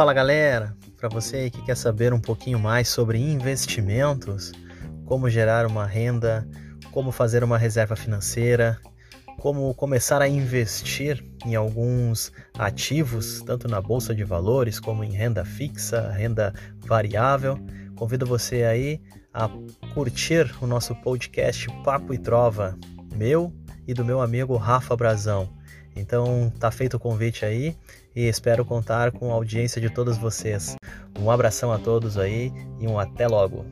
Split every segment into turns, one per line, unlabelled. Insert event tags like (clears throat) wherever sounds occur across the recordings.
Fala galera, para você que quer saber um pouquinho mais sobre investimentos, como gerar uma renda, como fazer uma reserva financeira, como começar a investir em alguns ativos, tanto na bolsa de valores como em renda fixa, renda variável. Convido você aí a curtir o nosso podcast Papo e Trova, meu e do meu amigo Rafa Brazão. Então tá feito o convite aí e espero contar com a audiência de todos vocês. Um abração a todos aí e um até logo.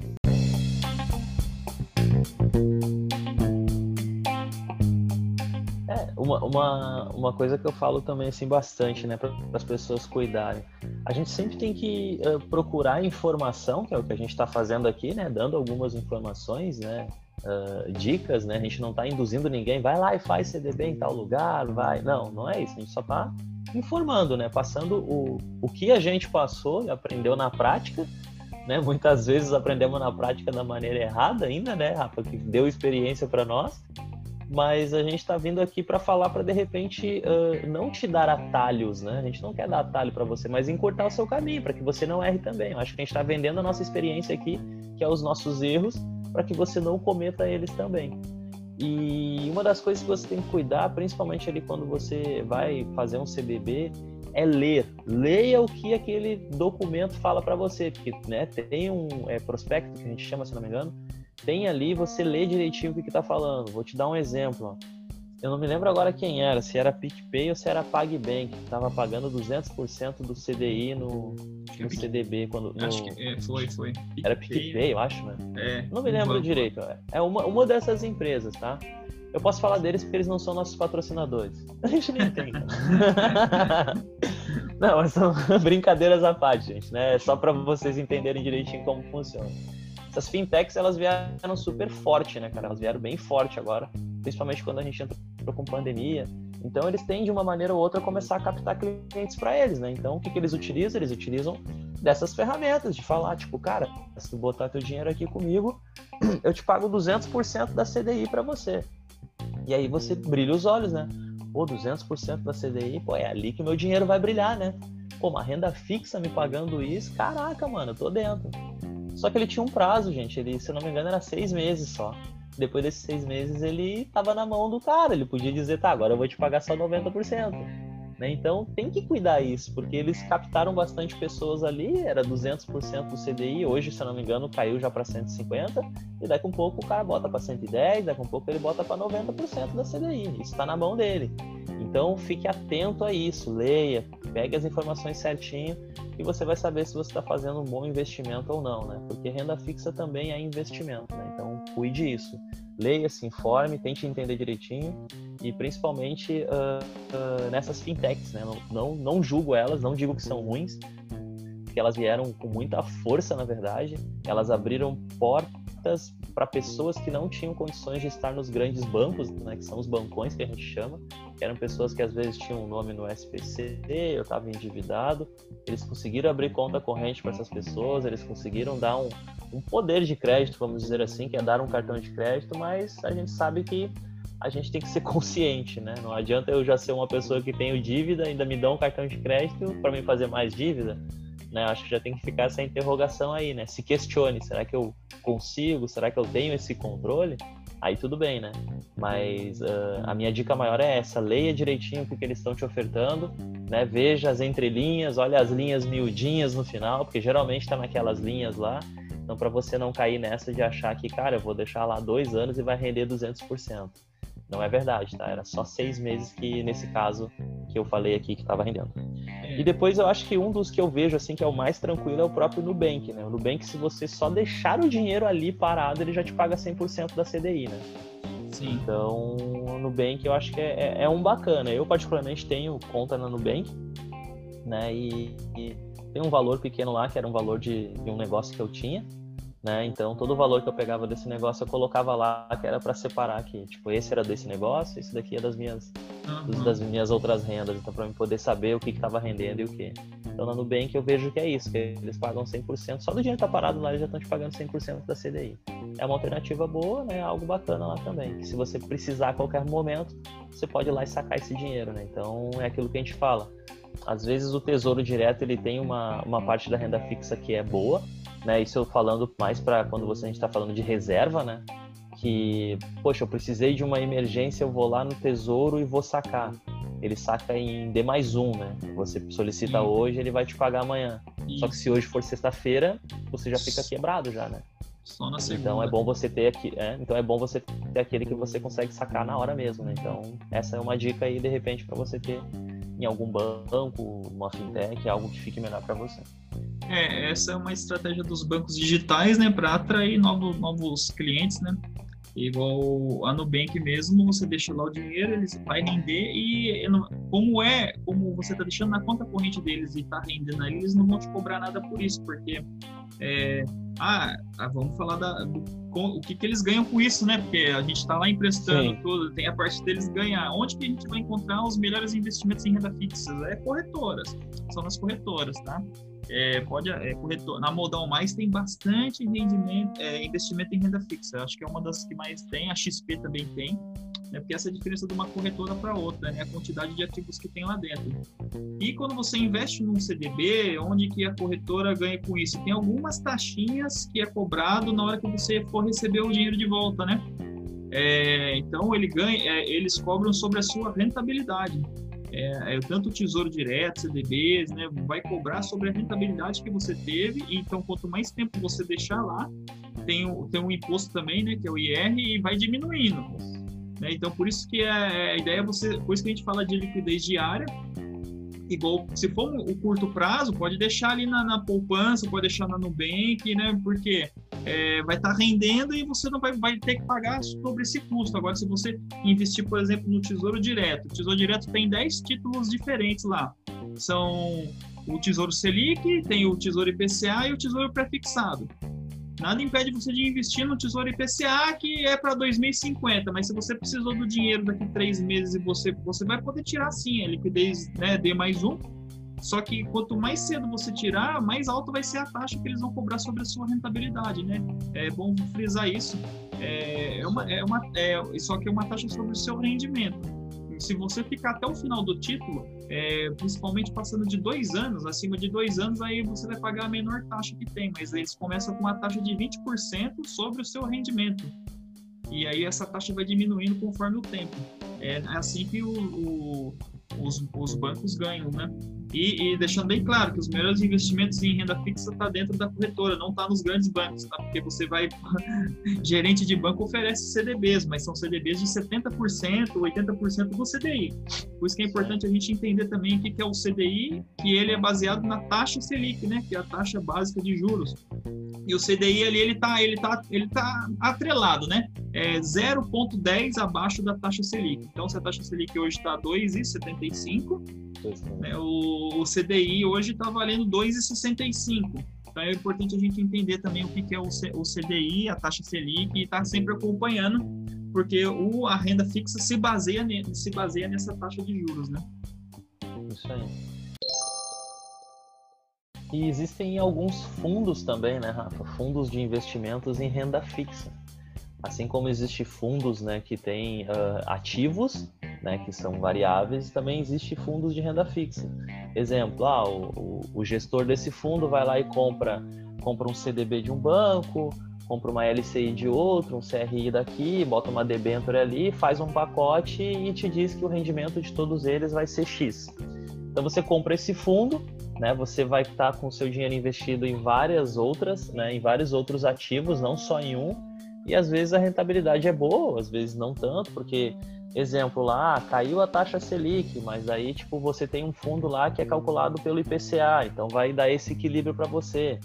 uma, uma, uma coisa que eu falo também assim bastante, né, para as pessoas cuidarem. A gente sempre tem que uh, procurar informação, que é o que a gente está fazendo aqui, né, dando algumas informações, né, uh, dicas, né. A gente não está induzindo ninguém, vai lá e faz CDB em tal lugar, vai. Não, não é isso. A gente só está informando, né, passando o, o que a gente passou e aprendeu na prática. Né? Muitas vezes aprendemos na prática da maneira errada ainda, né, Rafa, que deu experiência para nós mas a gente está vindo aqui para falar para de repente uh, não te dar atalhos, né? A gente não quer dar atalho para você, mas encurtar o seu caminho para que você não erre também. Eu acho que a gente está vendendo a nossa experiência aqui, que é os nossos erros, para que você não cometa eles também. E uma das coisas que você tem que cuidar, principalmente ali quando você vai fazer um CBB, é ler. Leia o que aquele documento fala para você, porque né, tem um é, prospecto que a gente chama, se não me engano, tem ali, você lê direitinho o que está falando. Vou te dar um exemplo. Eu não me lembro agora quem era, se era PicPay ou se era PagBank, que estava pagando 200% do CDI no, no CDB. Quando, no...
Acho que é, foi, foi.
Era PicPay, eu acho, né?
É.
Não me lembro direito. É uma, uma dessas empresas, tá? Eu posso falar deles porque eles não são nossos patrocinadores. (laughs) A gente nem tem. (laughs) não, mas são (laughs) brincadeiras à parte, gente, né? É só para vocês entenderem direitinho como funciona essas fintechs elas vieram super forte, né, cara? Elas vieram bem forte agora, principalmente quando a gente entrou com pandemia. Então eles têm de uma maneira ou outra começar a captar clientes para eles, né? Então o que, que eles utilizam? Eles utilizam dessas ferramentas de falar, tipo, cara, se tu botar teu dinheiro aqui comigo, (clears throat) eu te pago 200% da CDI para você. E aí você brilha os olhos, né? Pô, 200% da CDI, pô, é ali que meu dinheiro vai brilhar, né? Pô, uma renda fixa me pagando isso, caraca, mano, eu tô dentro. Só que ele tinha um prazo, gente. Ele, se não me engano, era seis meses só. Depois desses seis meses, ele tava na mão do cara. Ele podia dizer, tá, agora eu vou te pagar só 90%. Né? Então tem que cuidar isso, porque eles captaram bastante pessoas ali, era 200% do CDI, hoje, se eu não me engano, caiu já para 150, e daqui a um pouco o cara bota para 110, daqui a um pouco ele bota para 90% da CDI. Isso está na mão dele. Então fique atento a isso, leia, pegue as informações certinho e você vai saber se você está fazendo um bom investimento ou não, né? Porque renda fixa também é investimento, né? Então cuide isso. Leia, se informe, tente entender direitinho e principalmente uh, uh, nessas fintechs, né? Não, não, não julgo elas, não digo que são ruins, porque elas vieram com muita força, na verdade. Elas abriram portas para pessoas que não tinham condições de estar nos grandes bancos, né, que são os bancões que a gente chama, eram pessoas que às vezes tinham um nome no SPC, eu estava endividado, eles conseguiram abrir conta corrente para essas pessoas, eles conseguiram dar um, um poder de crédito, vamos dizer assim, que é dar um cartão de crédito, mas a gente sabe que a gente tem que ser (laughs) consciente, né? Não adianta eu já ser uma pessoa que tenho dívida, ainda me dão um cartão de crédito para me fazer mais dívida né? Acho que já tem que ficar essa interrogação aí, né? Se questione, será que eu consigo? Será que eu tenho esse controle? Aí tudo bem, né? Mas uh, a minha dica maior é essa: leia direitinho o que, eles estão te ofertando, né? Veja as entrelinhas, olha as linhas miudinhas no final, porque geralmente está naquelas linhas lá. Então, para você não cair nessa de achar que, cara, eu vou deixar lá dois anos e vai render 200%. Não é verdade, tá? Era só seis meses que, nesse caso, que eu falei aqui que estava rendendo. E depois eu acho que um dos que eu vejo assim que é o mais tranquilo é o próprio Nubank, né? O Nubank, se você só deixar o dinheiro ali parado, ele já te paga 100% da CDI, né?
Sim.
Então, o Nubank eu acho que é, é, é, um bacana. Eu, particularmente, tenho conta na Nubank, né? E, e tem um valor pequeno lá, que era um valor de, de um negócio que eu tinha né? Então todo o valor que eu pegava desse negócio eu colocava lá que era para separar aqui, tipo esse era desse negócio, esse daqui é das minhas uhum. das minhas outras rendas, então para eu poder saber o que estava rendendo e o que. Então na Nubank eu vejo que é isso, que eles pagam 100%, só do dinheiro que tá parado lá eles já estão te pagando 100% da CDI. é uma alternativa boa, né? Algo bacana lá também. se você precisar a qualquer momento, você pode ir lá e sacar esse dinheiro, né? Então é aquilo que a gente fala. Às vezes o tesouro direto ele tem uma, uma parte da renda fixa que é boa, né? Isso eu falando mais para quando você a gente está falando de reserva, né? Que, poxa, eu precisei de uma emergência, eu vou lá no tesouro e vou sacar. Ele saca em D mais um, né? Você solicita Sim. hoje, ele vai te pagar amanhã. Sim. Só que se hoje for sexta-feira, você já fica quebrado já, né?
Só na segunda.
Então é bom você ter aqui, é, então é bom você ter aquele que você consegue sacar na hora mesmo, né? Então essa é uma dica aí de repente para você ter em algum banco, uma fintech, algo que fique melhor para você.
É, essa é uma estratégia dos bancos digitais, né, para atrair novos, novos clientes, né? Igual a Nubank mesmo, você deixa lá o dinheiro, eles vai render e como é, como você está deixando na conta corrente deles e está rendendo eles não vão te cobrar nada por isso, porque é, ah, ah, vamos falar da, do, o que, que eles ganham com isso, né? Porque a gente está lá emprestando Sim. tudo, tem a parte deles ganhar. Onde que a gente vai encontrar os melhores investimentos em renda fixa? É corretoras, são nas corretoras, tá? É, pode, é, corretor, na Modal Mais tem bastante rendimento, é, investimento em renda fixa. Acho que é uma das que mais tem, a XP também tem né? porque essa é a diferença de uma corretora para outra, né? a quantidade de ativos que tem lá dentro. E quando você investe num CDB, onde que a corretora ganha com isso? Tem algumas taxinhas que é cobrado na hora que você for receber o dinheiro de volta, né? É, então ele ganha, é, eles cobram sobre a sua rentabilidade. É, é, tanto o Tesouro Direto, CDBs, né, vai cobrar sobre a rentabilidade que você teve. Então, quanto mais tempo você deixar lá, tem, tem um imposto também, né, que é o IR, e vai diminuindo. Né? Então, por isso que a, a ideia é você, por isso que a gente fala de liquidez diária, igual se for o curto prazo, pode deixar ali na, na poupança, pode deixar na Nubank, né? Porque é, vai estar tá rendendo e você não vai, vai ter que pagar sobre esse custo. Agora, se você investir, por exemplo, no Tesouro Direto, o Tesouro Direto tem 10 títulos diferentes lá. São o Tesouro Selic, tem o Tesouro IPCA e o Tesouro Prefixado. Nada impede você de investir no Tesouro IPCA, que é para 2050, mas se você precisou do dinheiro daqui três meses e você, você vai poder tirar sim, a liquidez né, D mais um, só que quanto mais cedo você tirar, mais alta vai ser a taxa que eles vão cobrar sobre a sua rentabilidade, né? É bom frisar isso. É, é uma, é uma, é, só que é uma taxa sobre o seu rendimento se você ficar até o final do título, é, principalmente passando de dois anos, acima de dois anos, aí você vai pagar a menor taxa que tem, mas eles começam com uma taxa de 20% sobre o seu rendimento. E aí essa taxa vai diminuindo conforme o tempo. É assim que o, o, os, os bancos ganham, né? E, e, deixando bem claro que os melhores investimentos em renda fixa está dentro da corretora, não está nos grandes bancos, tá? Porque você vai. (laughs) gerente de banco oferece CDBs, mas são CDBs de 70%, 80% do CDI. Por isso que é importante a gente entender também o que é o CDI, que ele é baseado na taxa Selic, né? Que é a taxa básica de juros. E o CDI ali, ele está ele tá, ele tá atrelado, né? É 0,10 abaixo da taxa Selic. Então, se a taxa Selic hoje está 2,75, né, o, o CDI hoje está valendo 2,65. Então é importante a gente entender também o que, que é o, C, o CDI, a taxa Selic, e estar tá sempre acompanhando, porque o, a renda fixa se baseia, ne, se baseia nessa taxa de juros, né?
Isso aí. E existem alguns fundos também, né, Rafa? Fundos de investimentos em renda fixa. Assim como existem fundos né, que têm uh, ativos né, que são variáveis, também existe fundos de renda fixa. Exemplo, ah, o, o, gestor desse fundo vai lá e compra, compra um CDB de um banco, compra uma LCI de outro, um CRI daqui, bota uma debenture ali, faz um pacote e te diz que o rendimento de todos eles vai ser X. Então você compra esse fundo, né, você vai estar com seu dinheiro investido em várias outras, né, em vários outros ativos, não só em um, e às vezes a rentabilidade é boa, às vezes não tanto, porque exemplo lá, caiu a taxa Selic, mas aí tipo você tem um fundo lá que é calculado pelo IPCA, então vai dar esse equilíbrio para você.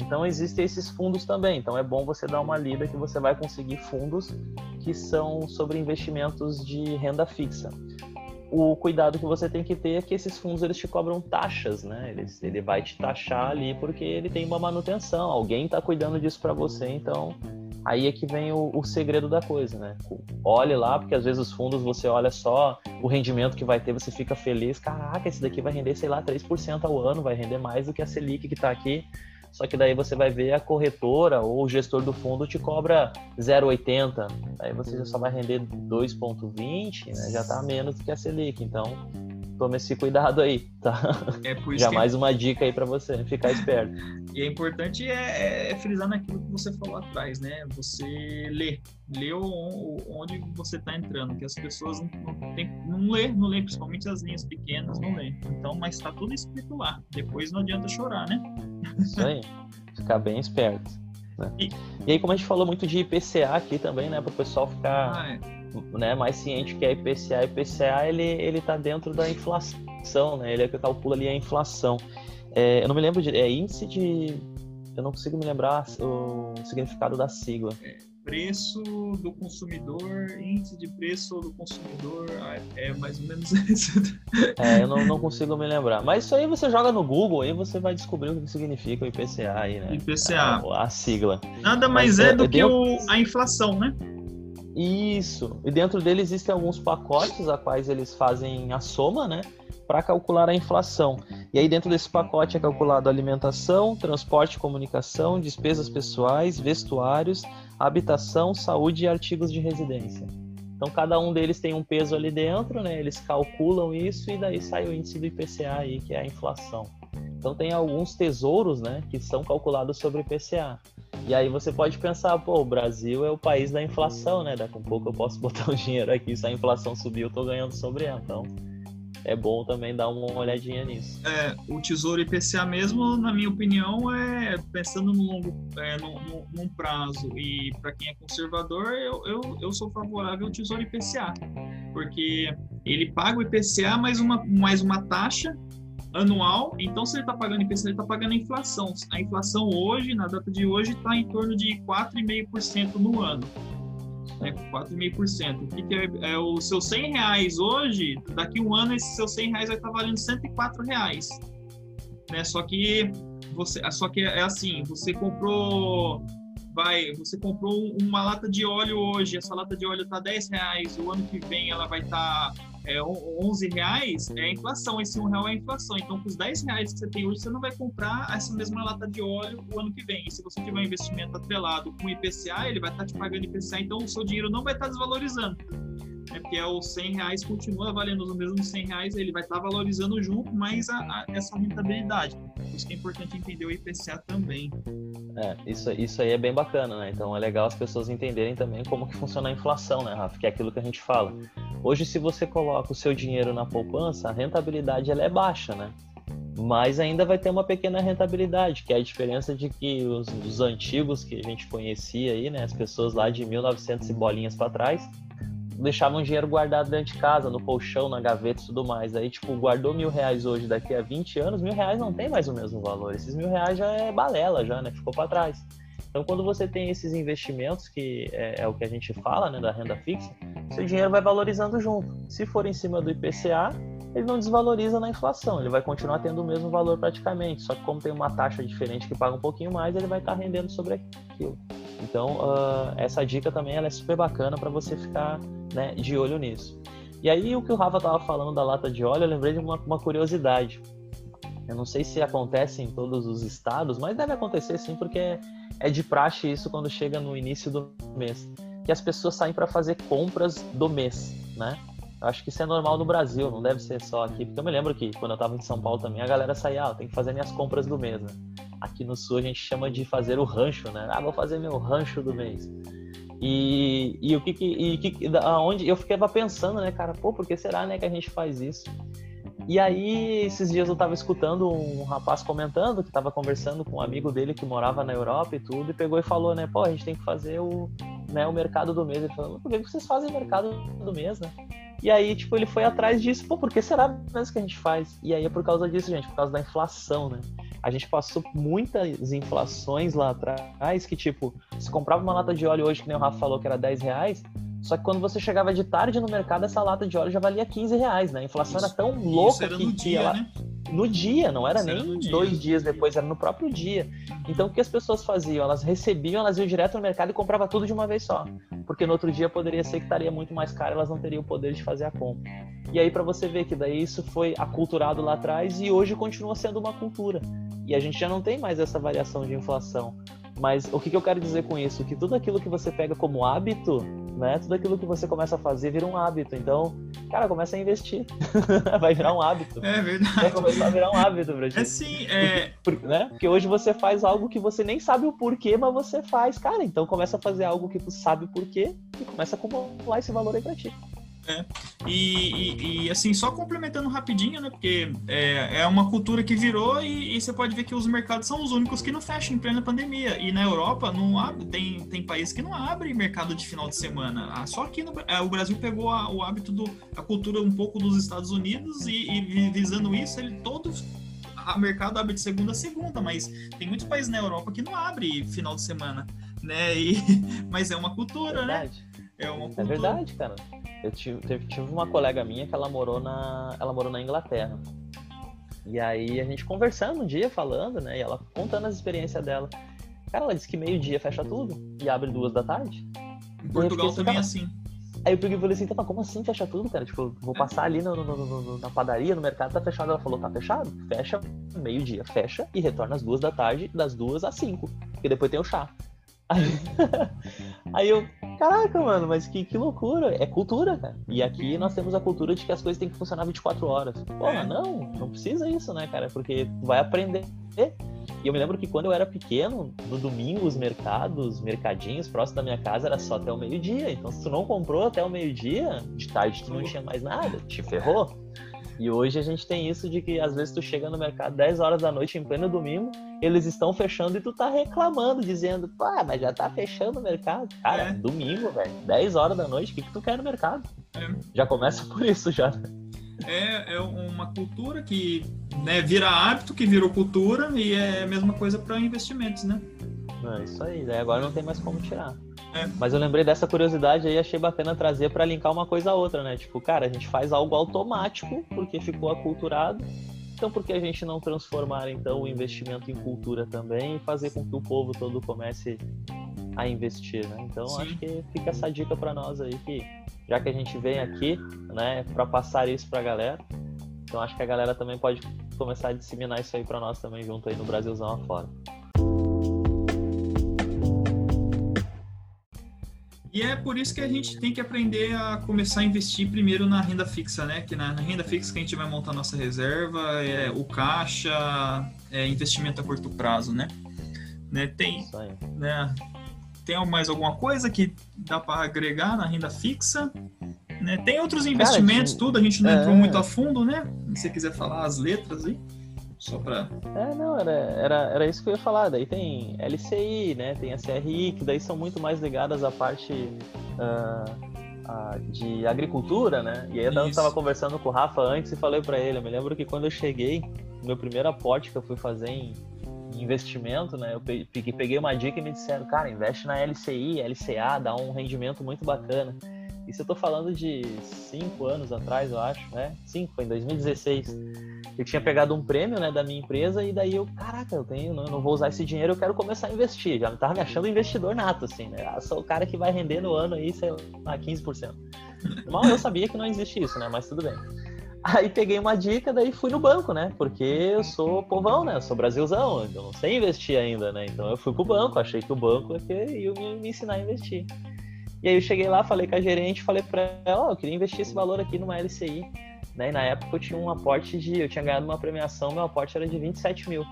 Então existem esses fundos também. Então é bom você dar uma lida que você vai conseguir fundos que são sobre investimentos de renda fixa. O cuidado que você tem que ter é que esses fundos eles te cobram taxas, né? Eles, ele vai te taxar ali porque ele tem uma manutenção. Alguém está cuidando disso para você, então aí é que vem o, o, segredo da coisa, né? Olhe lá, porque às vezes os fundos você olha só o rendimento que vai ter, você fica feliz, caraca, esse daqui vai render, sei lá, 3% ao ano, vai render mais do que a Selic que está aqui. Só que daí você vai ver a corretora ou o gestor do fundo te cobra 0,80, aí você só vai render 2,20, né? já está menos do que a Selic, então tome esse cuidado aí, tá? É por isso Já mais é... uma dica aí para você ficar esperto.
E é importante é, é, frisar naquilo que você falou atrás, né? Você lê, lê onde você está entrando, que as pessoas não, não, tem, não lê, não lê, principalmente as linhas pequenas, não lê. Então, mas está tudo escrito lá. Depois não adianta chorar, né?
Isso aí, ficar bem esperto. Né? E... e aí, como a gente falou muito de IPCA aqui também, né, para o pessoal ficar ah, é né, mais ciente que é IPCA. IPCA ele ele está dentro da inflação, né? Ele é que calcula ali a inflação. É, eu não me lembro de é índice de eu não consigo me lembrar o significado da sigla.
É, preço do consumidor, índice de preço do consumidor, ah, é mais ou menos (laughs) isso.
É, eu não, não consigo me lembrar. Mas isso aí você joga no Google e você vai descobrir o que significa o IPCA aí, né?
IPCA.
A, a sigla.
Nada mais Mas, é, é do é que o, a inflação, né?
Isso. E dentro dele existem alguns pacotes a quais eles fazem a soma, né? Para calcular a inflação. E aí dentro desse pacote é calculado alimentação, transporte comunicação, despesas pessoais, vestuários, habitação, saúde e artigos de residência. Então cada um deles tem um peso ali dentro, né? Eles calculam isso e daí sai o índice do IPCA aí, que é a inflação. Então tem alguns tesouros, né, que são calculados sobre IPCA. E aí você pode pensar, pô, o Brasil é o país da inflação, né? Daqui a um pouco eu posso (laughs) botar o dinheiro aqui, se a inflação subir, eu tô ganhando sobre ela. Então, é bom também dar uma olhadinha nisso.
É, o Tesouro IPCA mesmo, na minha opinião, é pensando no longo, é, no, no, prazo e para quem é conservador, eu, eu, eu sou favorável ao Tesouro IPCA, porque ele paga o IPCA mais uma, mais uma taxa anual. Então, se ele está pagando IPCA, ele está pagando a inflação. A inflação hoje, na data de hoje, está em torno de 4,5% no ano. Né, 4,5%. O que, que é, é o seu 100 reais hoje? Daqui um ano, esse seu 100 reais vai estar valendo 104 reais. Né? Só que você, só que é assim, você comprou vai, você comprou uma lata de óleo hoje, essa lata de óleo está 10 reais, o ano que vem ela vai estar tá é, 11 reais é a inflação, esse 1 real é a inflação. Então, com os 10 reais que você tem hoje, você não vai comprar essa mesma lata de óleo o ano que vem. E se você tiver um investimento atrelado com IPCA, ele vai estar te pagando IPCA, então o seu dinheiro não vai estar desvalorizando. É porque é os 100 reais continua valendo os mesmos 100 reais, ele vai estar valorizando junto, mas a, a, essa rentabilidade. Por isso que é importante entender o IPCA também.
É, isso, isso aí é bem bacana, né? Então é legal as pessoas entenderem também como que funciona a inflação, né, Rafa? Que é aquilo que a gente fala. Hoje, se você coloca o seu dinheiro na poupança, a rentabilidade ela é baixa, né? Mas ainda vai ter uma pequena rentabilidade, que é a diferença de que os, os antigos que a gente conhecia aí, né? As pessoas lá de 1900 e bolinhas para trás, deixavam dinheiro guardado dentro de casa, no colchão, na gaveta e tudo mais. Aí, tipo, guardou mil reais hoje, daqui a 20 anos, mil reais não tem mais o mesmo valor. Esses mil reais já é balela, já, né? Ficou para trás. Então, quando você tem esses investimentos, que é, é, o que a gente fala, né, da renda fixa, seu dinheiro vai valorizando junto. Se for em cima do IPCA, ele não desvaloriza na inflação, ele vai continuar tendo o mesmo valor praticamente, só que como tem uma taxa diferente que paga um pouquinho mais, ele vai estar rendendo sobre aquilo. Então, uh, essa dica também é super bacana para você ficar né, de olho nisso. E aí, o que o Rafa estava falando da lata de óleo, eu lembrei de uma, uma curiosidade. Eu não sei se acontece em todos os estados, mas deve acontecer sim, porque é de praxe isso quando chega no início do mês. Que as pessoas saem para fazer compras do mês, né? Acho que isso é normal no Brasil, não deve ser só aqui. Porque eu me lembro que quando eu estava em São Paulo também, a galera saía, ah, que fazer minhas compras do mês, né? Aqui no Sul a gente chama de fazer o rancho, né? Ah, vou fazer meu rancho do mês. E, e o que, e que aonde eu ficava pensando, né, cara, pô, por que será, né, que a gente faz isso? E aí, esses dias eu tava escutando um rapaz comentando que tava conversando com um amigo dele que morava na Europa e tudo, e pegou e falou, né, pô, a gente tem que fazer o, né, o mercado do mês. Ele falou, por que vocês fazem mercado do mês, né? E aí, tipo, ele foi atrás disso, pô, por que será mesmo que a gente faz? E aí é por causa disso, gente, por causa da inflação, né? A gente passou muitas inflações lá atrás que, tipo, se comprava uma lata de óleo hoje, que nem o Rafa falou que era 10 reais, só que quando você chegava de tarde no mercado, essa lata de óleo já valia 15 reais, né? A inflação isso, era tão louca era que, dia, ela... né? No dia, não era isso nem era dois dias depois, era no próprio dia. Então o que as pessoas faziam? Elas recebiam, elas iam direto no mercado e compravam tudo de uma vez só. Porque no outro dia poderia ser que estaria muito mais caro, elas não teriam o poder de fazer a compra. E aí para você ver que daí isso foi aculturado lá atrás e hoje continua sendo uma cultura. E a gente já não tem mais essa variação de inflação. Mas o que, que eu quero dizer com isso? Que tudo aquilo que você pega como hábito, né? Tudo aquilo que você começa a fazer vira um hábito. Então, cara, começa a investir. (laughs) Vai virar um hábito.
É verdade.
Vai começar a virar um hábito pra gente.
É sim, é.
Porque, né? Porque hoje você faz algo que você nem sabe o porquê, mas você faz. Cara, então começa a fazer algo que tu sabe o porquê e começa a acumular esse valor aí pra ti.
É. E, e, e, assim, só complementando rapidinho, né? Porque é, é uma cultura que virou e, e, você pode ver que os mercados são os únicos que não fecham em plena pandemia. E na Europa não abre, tem, tem países que não abrem mercado de final de semana. Ah, só que no, é, o Brasil pegou a, o hábito do a cultura um pouco dos Estados Unidos e, e visando isso, ele todos o mercado abre de segunda a segunda, mas tem muitos países na Europa que não abre final de semana, né? E, (laughs) mas é uma cultura,
é
né? É uma cultura.
É verdade, cara. Eu tive, tive uma colega minha que ela morou na, ela morou na Inglaterra. E aí a gente conversando um dia, falando, né? E ela contando as experiências dela. Cara, ela disse que meio-dia fecha tudo e abre duas da tarde.
Em Portugal também é assim.
Aí eu peguei e falei assim, tá, como assim fecha tudo, cara? Tipo, vou é. passar ali no, no, no, na padaria, no mercado, tá fechado. Ela falou, tá fechado? Fecha meio-dia, fecha e retorna às duas da tarde, das duas às cinco. Porque depois tem o chá. Aí, (laughs) aí eu, caraca, mano, mas que, que loucura. É cultura, cara. E aqui nós temos a cultura de que as coisas têm que funcionar 24 horas. Porra, é. não, não precisa isso, né, cara? Porque tu vai aprender. E eu me lembro que quando eu era pequeno, no domingo, os mercados, mercadinhos próximo da minha casa era só até o meio-dia. Então, se tu não comprou até o meio-dia, de tarde tu não tinha mais nada, te ferrou. E hoje a gente tem isso de que às vezes tu chega no mercado 10 horas da noite em pleno domingo, eles estão fechando e tu tá reclamando, dizendo, pá, mas já tá fechando o mercado. Cara, é. domingo, velho, 10 horas da noite, o que, que tu quer no mercado? É. Já começa por isso já.
É, é uma cultura que né, vira hábito, que virou cultura, e é a mesma coisa para investimentos, né?
É isso aí, daí agora não tem mais como tirar. É. Mas eu lembrei dessa curiosidade aí, achei bacana trazer para linkar uma coisa a outra, né? Tipo, cara, a gente faz algo automático porque ficou aculturado. Então, por que a gente não transformar então o investimento em cultura também e fazer com que o povo todo comece a investir, né? Então, Sim. acho que fica essa dica para nós aí que já que a gente vem aqui, né, para passar isso para a galera, então acho que a galera também pode começar a disseminar isso aí para nós também junto aí no Brasilzão afora.
E é por isso que a gente tem que aprender a começar a investir primeiro na renda fixa, né? Que na, na renda fixa que a gente vai montar nossa reserva, é o caixa, é investimento a curto prazo, né? né? Tem, né? Tem mais alguma coisa que dá para agregar na renda fixa? Né? Tem outros investimentos, Cara, tudo, a gente não é... entrou muito a fundo, né? Se você quiser falar as letras aí. Só para.
É, não, era, era, era isso que eu ia falar. Daí tem LCI, né? Tem a CRI, que daí são muito mais ligadas à parte uh, de agricultura, né? E aí eu estava conversando com o Rafa antes e falei para ele. Eu me lembro que quando eu cheguei, meu primeiro aporte que eu fui fazer em, investimento, né? Eu peguei, peguei uma dica e me disseram, cara, investe na LCI, LCA, dá um rendimento muito bacana. Isso eu tô falando de cinco anos atrás, eu acho, né? Cinco, foi em 2016. Eu tinha pegado um prêmio, né, da minha empresa e daí eu, caraca, eu tenho, não, não vou usar esse dinheiro, eu quero começar a investir. Já tava me achando investidor nato, assim, né? Eu sou o cara que vai render no ano aí, sei lá, 15%. Mal eu sabia que não existe isso, né? Mas tudo bem. Aí peguei uma dica, daí fui no banco, né? Porque eu sou povão, né? Eu sou Brasilzão, eu não sei investir ainda, né? Então eu fui pro banco, achei que o banco ia me, me ensinar a investir. E aí eu cheguei lá, falei com a gerente, falei para ela, oh, eu queria investir esse valor aqui numa LCI. Né? E na época eu tinha um aporte de. Eu tinha ganhado uma premiação, meu aporte era de 27 mil.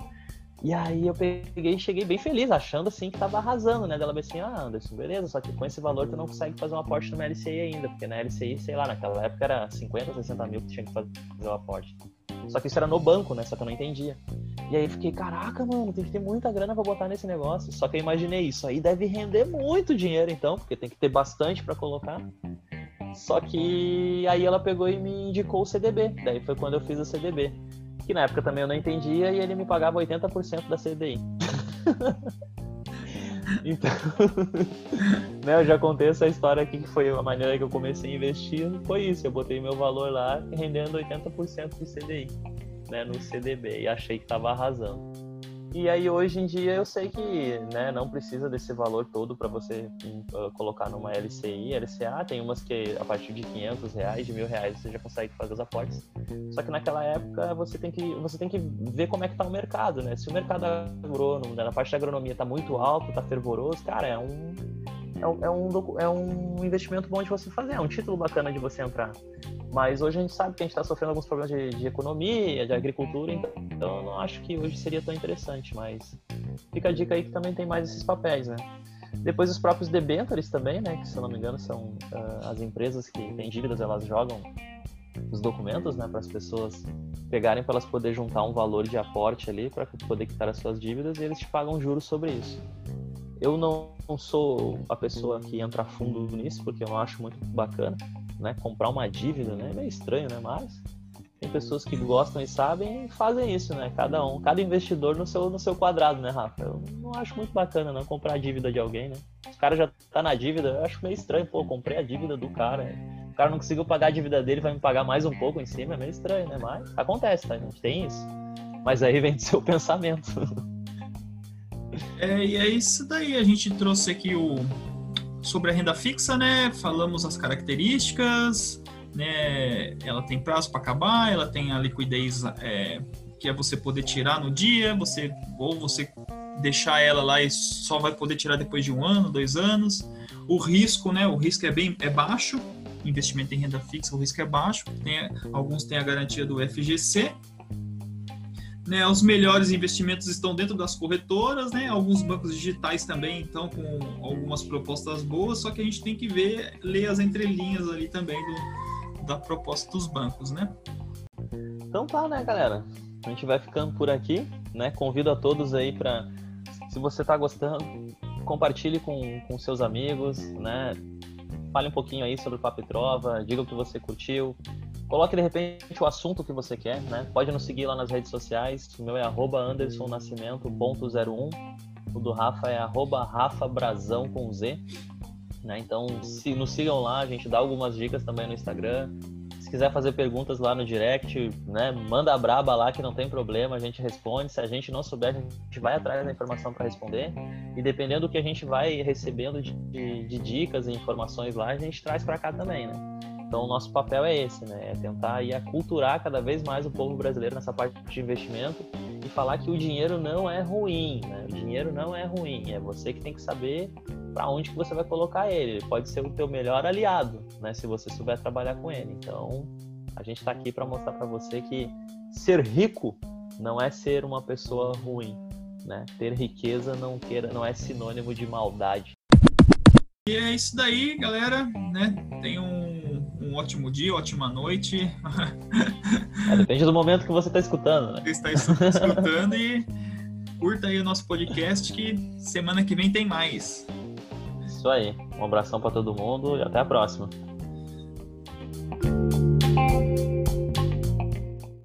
E aí eu peguei e cheguei bem feliz, achando assim que tava arrasando, né? Dela assim, ah, Anderson, beleza, só que com esse valor tu não consegue fazer um aporte numa LCI ainda, porque na LCI, sei lá, naquela época era 50, 60 mil que tinha que fazer o aporte. Só que isso era no banco, né? Só que eu não entendia. E aí fiquei, caraca, mano, tem que ter muita grana para botar nesse negócio. Só que eu imaginei isso aí deve render muito dinheiro então, porque tem que ter bastante para colocar. Só que aí ela pegou e me indicou o CDB. Daí foi quando eu fiz o CDB. Que na época também eu não entendia e ele me pagava 80% da CDI. (laughs) então, (laughs) né, eu já contei essa história aqui que foi a maneira que eu comecei a investir. Foi isso, eu botei meu valor lá rendendo 80% de CDI né, no CDB e achei que estava arrasando. E aí hoje em dia eu sei que né, não precisa desse valor todo para você uh, colocar numa LCI, LCA. Tem umas que a partir de 500 reais, de mil reais você já consegue fazer os aportes. Só que naquela época você tem que você tem que ver como é que tá o mercado, né? Se o mercado agrônomo, né, na parte da agronomia tá muito alto, tá fervoroso, cara, é um é um, é um, é um investimento bom de você fazer, é um título bacana de você entrar. Mas hoje a gente sabe que a gente está sofrendo alguns problemas de, de, economia, de agricultura, então, eu não acho que hoje seria tão interessante. Mas fica a dica aí que também tem mais esses papéis, né? Depois os próprios debentures também, né? Que se eu não me engano são uh, as empresas que têm dívidas, elas jogam os documentos, né? Para as pessoas pegarem para elas poder juntar um valor de aporte ali para poder quitar as suas dívidas e eles te pagam juros sobre isso. Eu não, sou a pessoa que entra a fundo nisso, porque eu não acho muito bacana, né? Comprar uma dívida, né? É meio estranho, né? Mas tem pessoas que gostam e sabem e fazem isso, né? Cada um, cada investidor no seu, no seu quadrado, né, Rafa? Eu não acho muito bacana não comprar a dívida de alguém, né? O cara já tá na dívida, eu acho meio estranho, pô, comprei a dívida do cara. O cara não conseguiu pagar a dívida dele, vai me pagar mais um pouco em cima, é meio estranho, né? Mas acontece, tá? A gente tem isso. Mas aí vem do seu (laughs) pensamento.
É, e é isso daí. A gente trouxe aqui o sobre a renda fixa, né? Falamos as características, né? Ela tem prazo para acabar, ela tem a liquidez é, que é você poder tirar no dia, você ou você deixar ela lá e só vai poder tirar depois de um ano, dois anos. O risco, né? O risco é bem é baixo. Investimento em renda fixa, o risco é baixo. Tem, alguns têm a garantia do FGC, né, os melhores investimentos estão dentro das corretoras, né? Alguns bancos digitais também estão com algumas propostas boas, só que a gente tem que ver, ler as entrelinhas ali também do, da proposta dos bancos, né?
Então tá, né, galera? A gente vai ficando por aqui, né? Convido a todos aí para, se você tá gostando, compartilhe com, com seus amigos, né? Fale um pouquinho aí sobre o Papo Trova, diga o que você curtiu, Coloque de repente o assunto que você quer, né? Pode nos seguir lá nas redes sociais. O meu é andersonnascimento.01. O do Rafa é rafabrazão com Z. Né? Então, se nos sigam lá, a gente dá algumas dicas também no Instagram. Se quiser fazer perguntas lá no direct, né? Manda a braba lá que não tem problema, a gente responde. Se a gente não souber, a gente vai atrás da informação para responder. E dependendo do que a gente vai recebendo de, de, de dicas e informações lá, a gente traz para cá também, né? Então, o nosso papel é esse, né? É tentar ir aculturar cada vez mais o povo brasileiro nessa parte de investimento e falar que o dinheiro não é ruim, né? O dinheiro não é ruim, é você que tem que saber para onde que você vai colocar ele. Ele pode ser o teu melhor aliado, né? Se você souber trabalhar com ele. Então, a gente está aqui para mostrar para você que ser rico não é ser uma pessoa ruim, né? Ter riqueza não queira, não é sinônimo de maldade.
E é isso daí, galera, né? Tem um ótimo dia, ótima noite. (laughs)
É, depende do momento que você está escutando. Né?
Você está escutando e curta aí o nosso podcast que semana que vem tem mais.
Isso aí. Um abração para todo mundo e até a próxima.